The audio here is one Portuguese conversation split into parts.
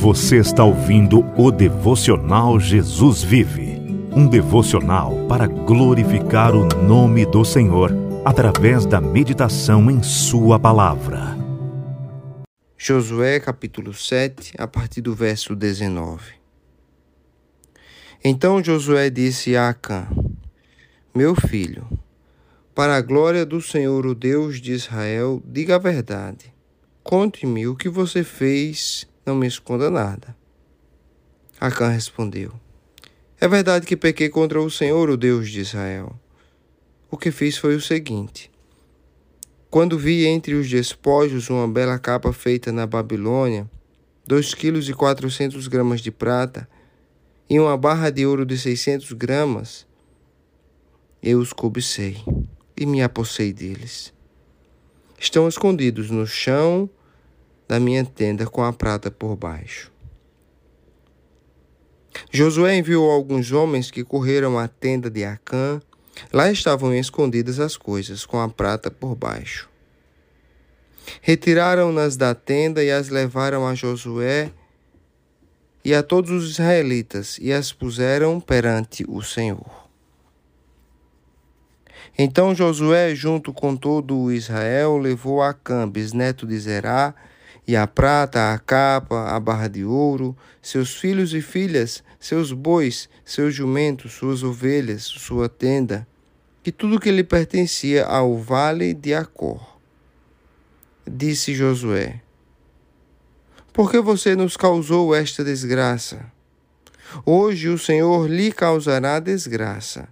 Você está ouvindo o devocional Jesus Vive um devocional para glorificar o nome do Senhor através da meditação em Sua palavra. Josué capítulo 7, a partir do verso 19. Então Josué disse a Acã: Meu filho, para a glória do Senhor, o Deus de Israel, diga a verdade. Conte-me o que você fez, não me esconda nada. Acã respondeu: é verdade que pequei contra o Senhor, o Deus de Israel. O que fiz foi o seguinte: quando vi entre os despojos uma bela capa feita na Babilônia, dois quilos e quatrocentos gramas de prata e uma barra de ouro de seiscentos gramas, eu os cobicei e me apossei deles. Estão escondidos no chão da minha tenda com a prata por baixo. Josué enviou alguns homens que correram à tenda de Acã. Lá estavam escondidas as coisas, com a prata por baixo. Retiraram-nas da tenda e as levaram a Josué e a todos os israelitas e as puseram perante o Senhor. Então Josué, junto com todo o Israel, levou a Cambes, neto de Zerá, e a prata, a capa, a barra de ouro, seus filhos e filhas, seus bois, seus jumentos, suas ovelhas, sua tenda, e tudo que lhe pertencia ao vale de Acor. Disse Josué: Por que você nos causou esta desgraça? Hoje o Senhor lhe causará desgraça.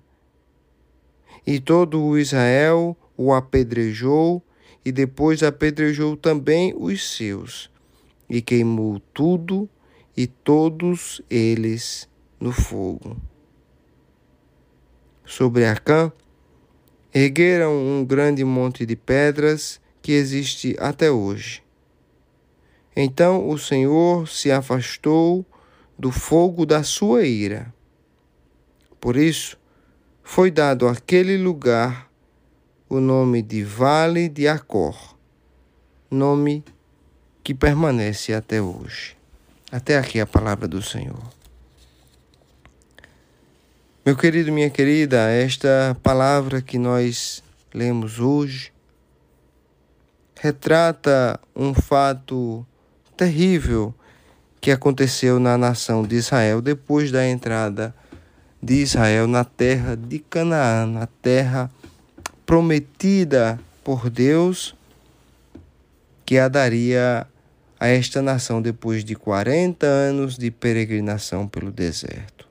E todo o Israel o apedrejou e depois apedrejou também os seus, e queimou tudo e todos eles no fogo. Sobre Acã, ergueram um grande monte de pedras que existe até hoje. Então o Senhor se afastou do fogo da sua ira. Por isso, foi dado àquele lugar o nome de Vale de Acor, nome que permanece até hoje. Até aqui a palavra do Senhor. Meu querido, minha querida, esta palavra que nós lemos hoje retrata um fato terrível que aconteceu na nação de Israel depois da entrada de Israel na terra de Canaã, na terra prometida por Deus que a daria a esta nação depois de 40 anos de peregrinação pelo deserto.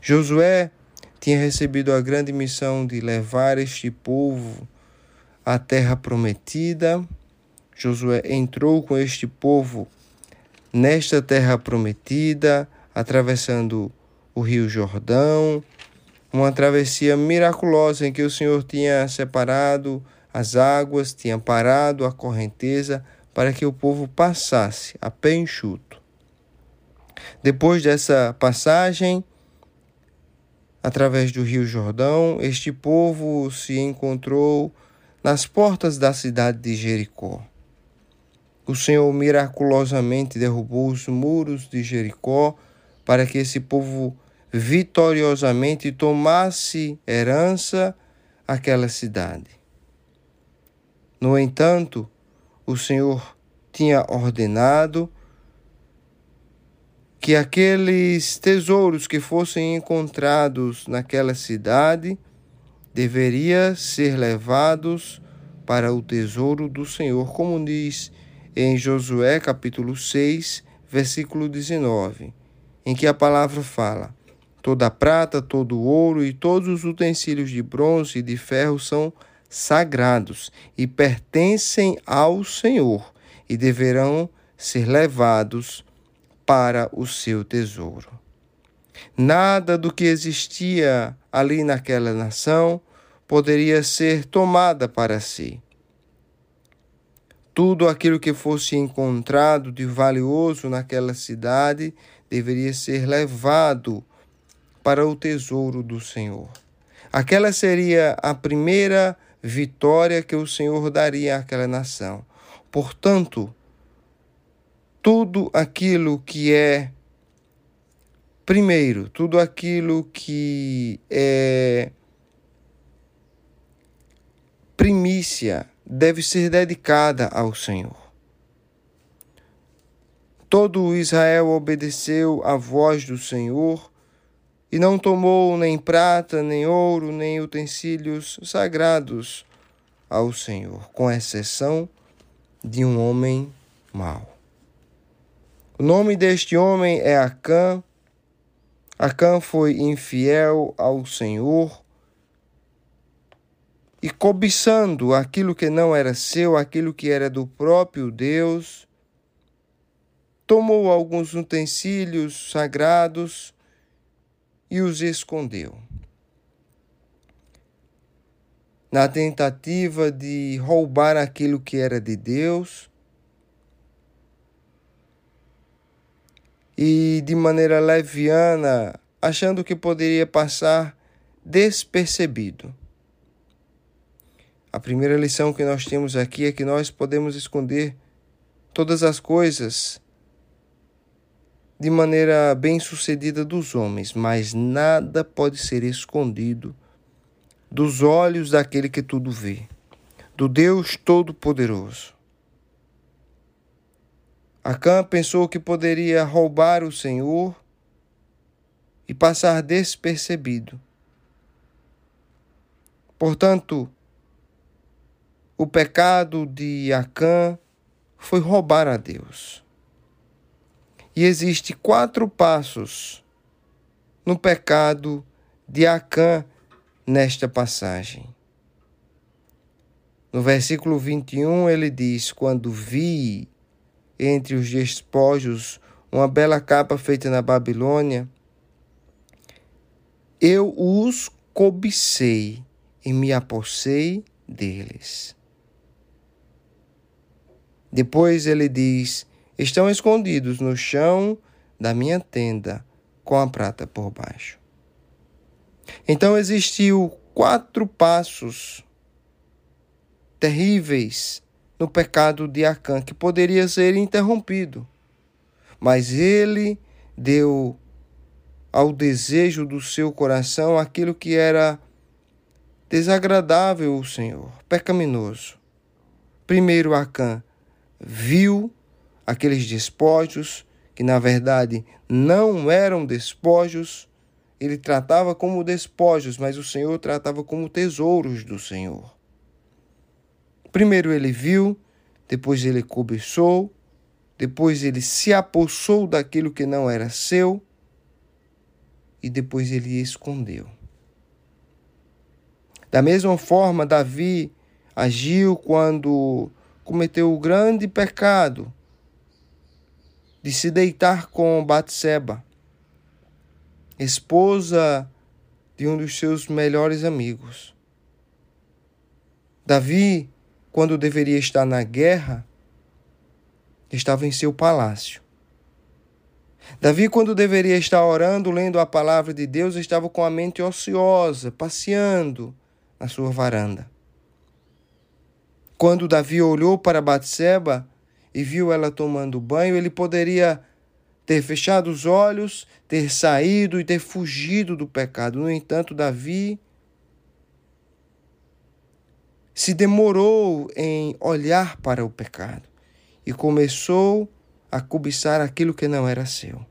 Josué tinha recebido a grande missão de levar este povo à terra prometida. Josué entrou com este povo nesta terra prometida, atravessando o rio Jordão, uma travessia miraculosa em que o Senhor tinha separado as águas, tinha parado a correnteza para que o povo passasse a pé enxuto. Depois dessa passagem, através do Rio Jordão, este povo se encontrou nas portas da cidade de Jericó. O Senhor miraculosamente derrubou os muros de Jericó para que esse povo vitoriosamente tomasse herança aquela cidade. No entanto, o Senhor tinha ordenado que aqueles tesouros que fossem encontrados naquela cidade deveria ser levados para o tesouro do Senhor, como diz em Josué capítulo 6, versículo 19, em que a palavra fala: Toda a prata, todo o ouro e todos os utensílios de bronze e de ferro são sagrados e pertencem ao Senhor e deverão ser levados para o seu tesouro. Nada do que existia ali naquela nação poderia ser tomada para si. Tudo aquilo que fosse encontrado de valioso naquela cidade deveria ser levado para o tesouro do Senhor. Aquela seria a primeira vitória que o Senhor daria àquela nação. Portanto, tudo aquilo que é primeiro, tudo aquilo que é primícia deve ser dedicada ao Senhor. Todo Israel obedeceu à voz do Senhor e não tomou nem prata, nem ouro, nem utensílios sagrados ao Senhor, com exceção de um homem mau. O nome deste homem é Acã. Acã foi infiel ao Senhor e cobiçando aquilo que não era seu, aquilo que era do próprio Deus, tomou alguns utensílios sagrados e os escondeu. Na tentativa de roubar aquilo que era de Deus, e de maneira leviana, achando que poderia passar despercebido. A primeira lição que nós temos aqui é que nós podemos esconder todas as coisas de maneira bem sucedida dos homens, mas nada pode ser escondido dos olhos daquele que tudo vê, do Deus Todo-Poderoso. Acã pensou que poderia roubar o Senhor e passar despercebido. Portanto, o pecado de Acã foi roubar a Deus. E existe quatro passos no pecado de Acã nesta passagem. No versículo 21 ele diz: Quando vi entre os despojos uma bela capa feita na Babilônia, eu os cobicei e me apossei deles. Depois ele diz: estão escondidos no chão da minha tenda, com a prata por baixo. Então existiu quatro passos terríveis no pecado de Acã que poderia ser interrompido, mas ele deu ao desejo do seu coração aquilo que era desagradável ao Senhor, pecaminoso. Primeiro Acã viu aqueles despojos, que na verdade não eram despojos, ele tratava como despojos, mas o Senhor tratava como tesouros do Senhor. Primeiro ele viu, depois ele cobiçou, depois ele se apossou daquilo que não era seu e depois ele escondeu. Da mesma forma, Davi agiu quando cometeu o grande pecado de se deitar com Batseba, esposa de um dos seus melhores amigos. Davi, quando deveria estar na guerra, estava em seu palácio. Davi, quando deveria estar orando, lendo a palavra de Deus, estava com a mente ociosa, passeando na sua varanda. Quando Davi olhou para Batseba, e viu ela tomando banho, ele poderia ter fechado os olhos, ter saído e ter fugido do pecado. No entanto, Davi se demorou em olhar para o pecado e começou a cobiçar aquilo que não era seu.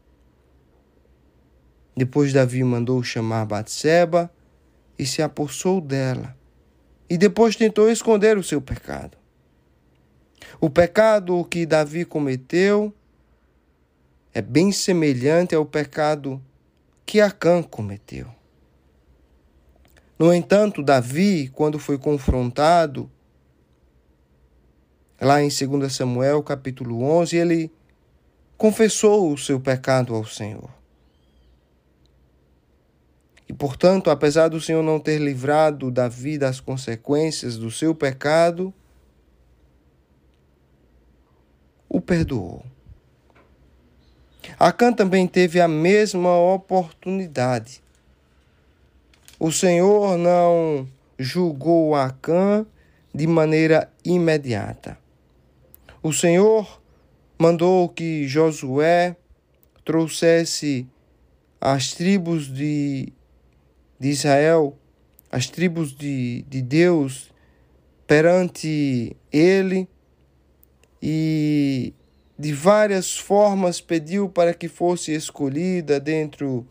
Depois Davi mandou chamar Batseba e se apossou dela. E depois tentou esconder o seu pecado. O pecado que Davi cometeu é bem semelhante ao pecado que Acã cometeu. No entanto, Davi, quando foi confrontado, lá em 2 Samuel, capítulo 11, ele confessou o seu pecado ao Senhor. E, portanto, apesar do Senhor não ter livrado Davi das consequências do seu pecado, o perdoou. Acã também teve a mesma oportunidade. O Senhor não julgou Acã de maneira imediata. O Senhor mandou que Josué trouxesse as tribos de, de Israel, as tribos de, de Deus, perante ele e de várias formas pediu para que fosse escolhida dentro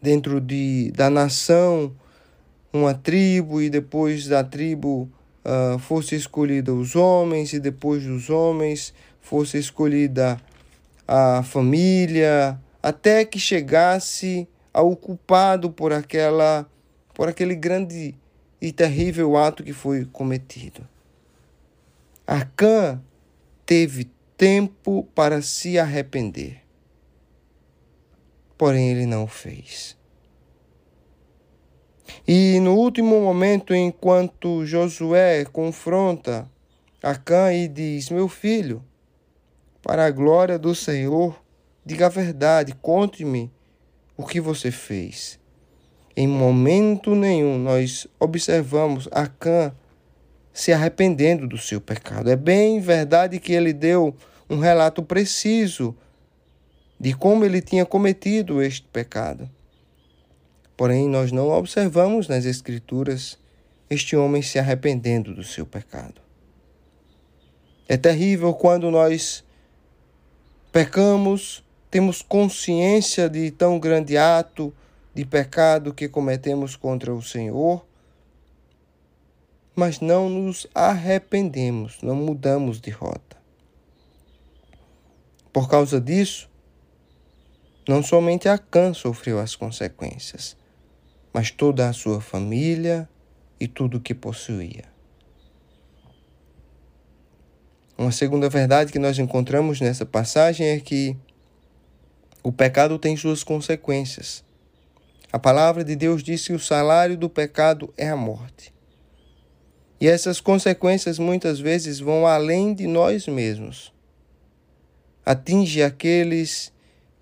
dentro de, da nação uma tribo e depois da tribo uh, fosse escolhida os homens e depois dos homens fosse escolhida a família até que chegasse ao culpado por aquela por aquele grande e terrível ato que foi cometido. Acã teve tempo para se arrepender. Porém, ele não o fez. E no último momento, enquanto Josué confronta Acã e diz: Meu filho, para a glória do Senhor, diga a verdade, conte-me o que você fez. Em momento nenhum nós observamos Acã se arrependendo do seu pecado. É bem verdade que ele deu um relato preciso de como ele tinha cometido este pecado. Porém, nós não observamos nas Escrituras este homem se arrependendo do seu pecado. É terrível quando nós pecamos, temos consciência de tão grande ato de pecado que cometemos contra o Senhor, mas não nos arrependemos, não mudamos de rota. Por causa disso, não somente Acã sofreu as consequências, mas toda a sua família e tudo o que possuía. Uma segunda verdade que nós encontramos nessa passagem é que o pecado tem suas consequências. A palavra de Deus diz que o salário do pecado é a morte. E essas consequências muitas vezes vão além de nós mesmos. Atinge aqueles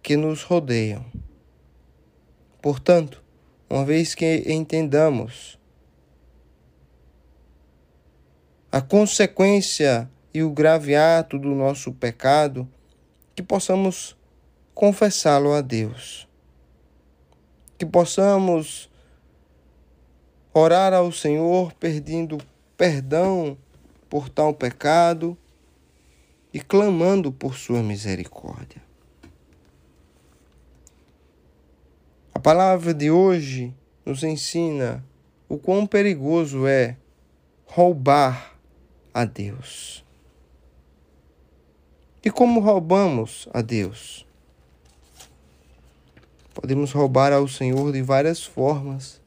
que nos rodeiam. Portanto, uma vez que entendamos a consequência e o grave ato do nosso pecado, que possamos confessá-lo a Deus. Que possamos orar ao Senhor pedindo perdão por tal pecado e clamando por sua misericórdia. A palavra de hoje nos ensina o quão perigoso é roubar a Deus. E como roubamos a Deus? Podemos roubar ao Senhor de várias formas.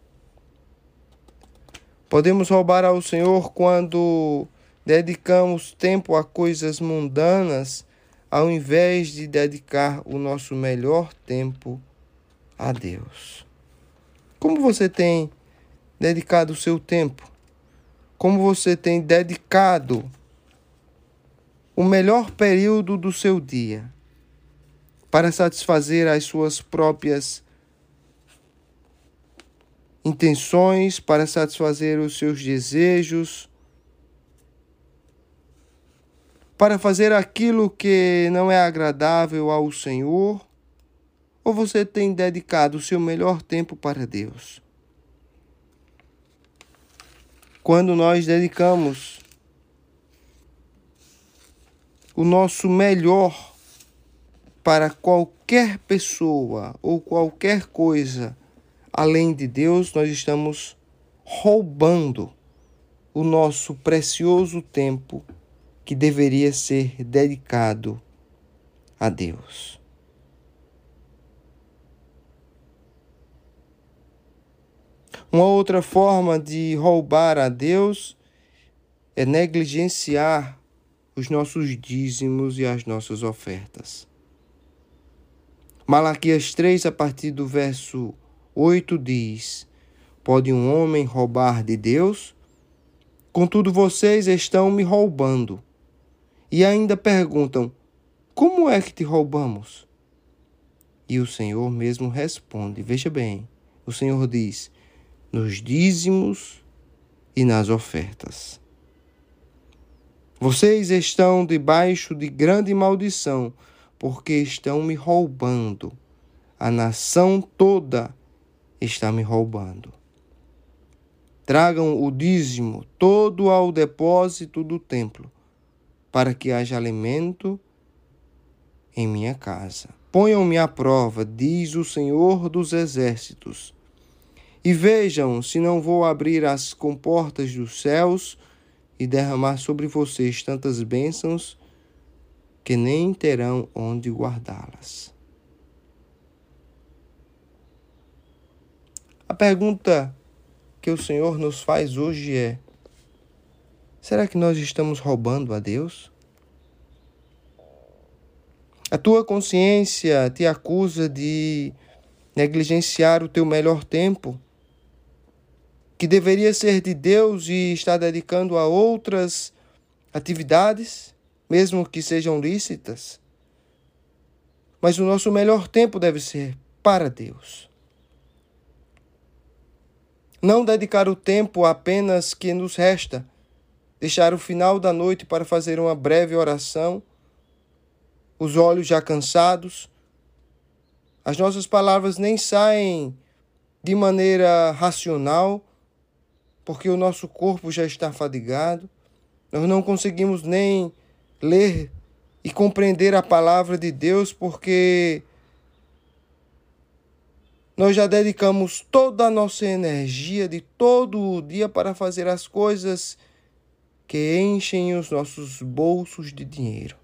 Podemos roubar ao Senhor quando dedicamos tempo a coisas mundanas, ao invés de dedicar o nosso melhor tempo a Deus. Como você tem dedicado o seu tempo? Como você tem dedicado o melhor período do seu dia para satisfazer as suas próprias intenções, para satisfazer os seus desejos, para fazer aquilo que não é agradável ao Senhor ou você tem dedicado o seu melhor tempo para Deus? Quando nós dedicamos o nosso melhor para qualquer pessoa ou qualquer coisa além de Deus, nós estamos roubando o nosso precioso tempo que deveria ser dedicado a Deus. Uma outra forma de roubar a Deus é negligenciar os nossos dízimos e as nossas ofertas. Malaquias 3, a partir do verso 8, diz: Pode um homem roubar de Deus? Contudo, vocês estão me roubando. E ainda perguntam: Como é que te roubamos? E o Senhor mesmo responde: Veja bem, o Senhor diz: nos dízimos e nas ofertas. Vocês estão debaixo de grande maldição, porque estão me roubando. A nação toda está me roubando. Tragam o dízimo todo ao depósito do templo, para que haja alimento em minha casa. Ponham-me à prova, diz o Senhor dos Exércitos, e vejam se não vou abrir as comportas dos céus e derramar sobre vocês tantas bênçãos que nem terão onde guardá-las. A pergunta que o Senhor nos faz hoje é: será que nós estamos roubando a Deus? A tua consciência te acusa de negligenciar o teu melhor tempo, que deveria ser de Deus e está dedicando a outras atividades, mesmo que sejam lícitas. Mas o nosso melhor tempo deve ser para Deus. Não dedicar o tempo apenas que nos resta, deixar o final da noite para fazer uma breve oração, os olhos já cansados, as nossas palavras nem saem de maneira racional, porque o nosso corpo já está fadigado, nós não conseguimos nem ler e compreender a palavra de Deus, porque nós já dedicamos toda a nossa energia de todo o dia para fazer as coisas que enchem os nossos bolsos de dinheiro.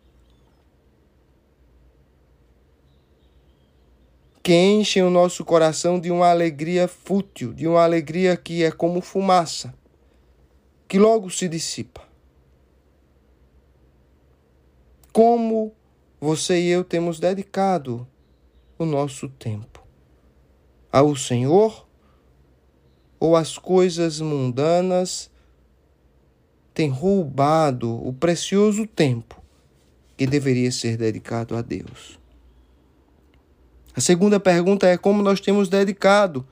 Que enchem o nosso coração de uma alegria fútil, de uma alegria que é como fumaça, que logo se dissipa. Como você e eu temos dedicado o nosso tempo ao Senhor ou as coisas mundanas têm roubado o precioso tempo que deveria ser dedicado a Deus? A segunda pergunta é como nós temos dedicado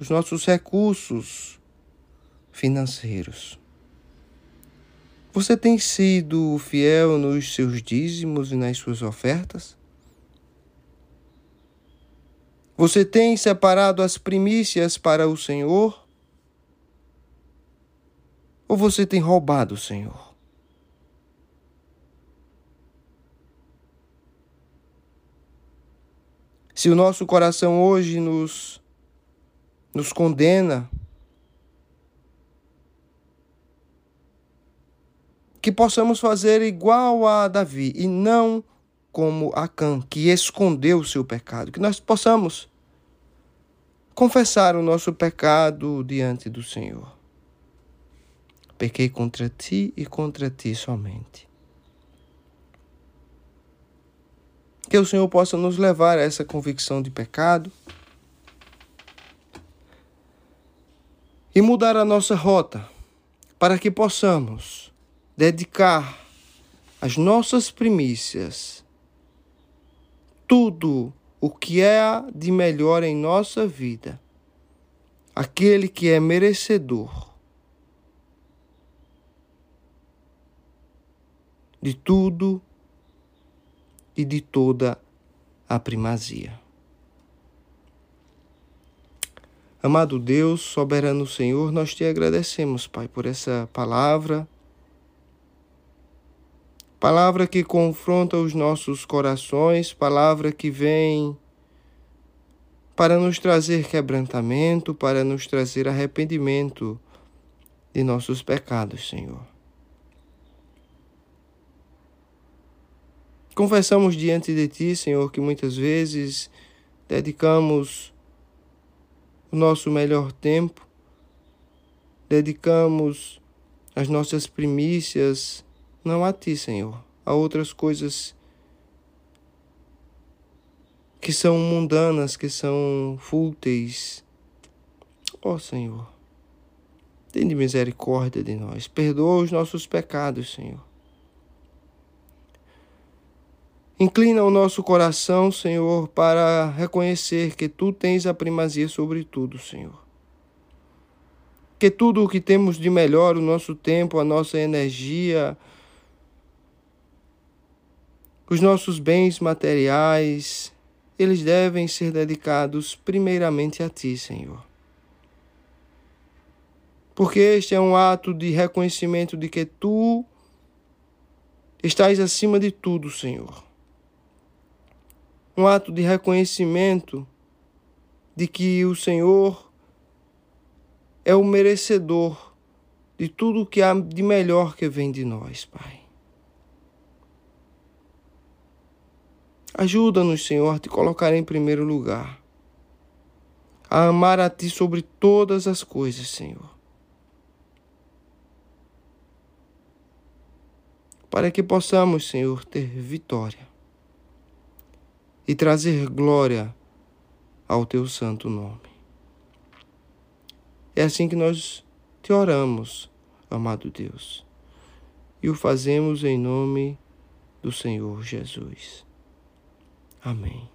os nossos recursos financeiros. Você tem sido fiel nos seus dízimos e nas suas ofertas? Você tem separado as primícias para o Senhor? Ou você tem roubado o Senhor? Se o nosso coração hoje nos, nos condena, que possamos fazer igual a Davi e não como Acã, que escondeu o seu pecado, que nós possamos confessar o nosso pecado diante do Senhor. Pequei contra ti e contra ti somente. Que o Senhor possa nos levar a essa convicção de pecado e mudar a nossa rota para que possamos dedicar as nossas primícias, tudo o que é de melhor em nossa vida, aquele que é merecedor de tudo e de toda a primazia. Amado Deus, soberano Senhor, nós te agradecemos, Pai, por essa palavra palavra que confronta os nossos corações, palavra que vem para nos trazer quebrantamento, para nos trazer arrependimento de nossos pecados, Senhor. Confessamos diante de Ti, Senhor, que muitas vezes dedicamos o nosso melhor tempo, dedicamos as nossas primícias, não a ti, Senhor, a outras coisas que são mundanas, que são fúteis. Ó oh, Senhor, de misericórdia de nós, perdoa os nossos pecados, Senhor. Inclina o nosso coração, Senhor, para reconhecer que Tu tens a primazia sobre tudo, Senhor. Que tudo o que temos de melhor, o nosso tempo, a nossa energia, Os nossos bens materiais, eles devem ser dedicados primeiramente a Ti, Senhor. Porque este é um ato de reconhecimento de que Tu estás acima de tudo, Senhor. Um ato de reconhecimento de que o Senhor é o merecedor de tudo que há de melhor que vem de nós, Pai. Ajuda-nos, Senhor, a te colocar em primeiro lugar, a amar a Ti sobre todas as coisas, Senhor. Para que possamos, Senhor, ter vitória e trazer glória ao Teu santo nome. É assim que nós te oramos, amado Deus, e o fazemos em nome do Senhor Jesus. Amém.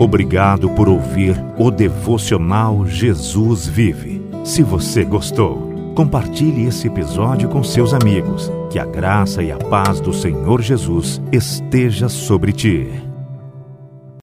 Obrigado por ouvir o devocional Jesus Vive. Se você gostou, compartilhe esse episódio com seus amigos. Que a graça e a paz do Senhor Jesus esteja sobre ti.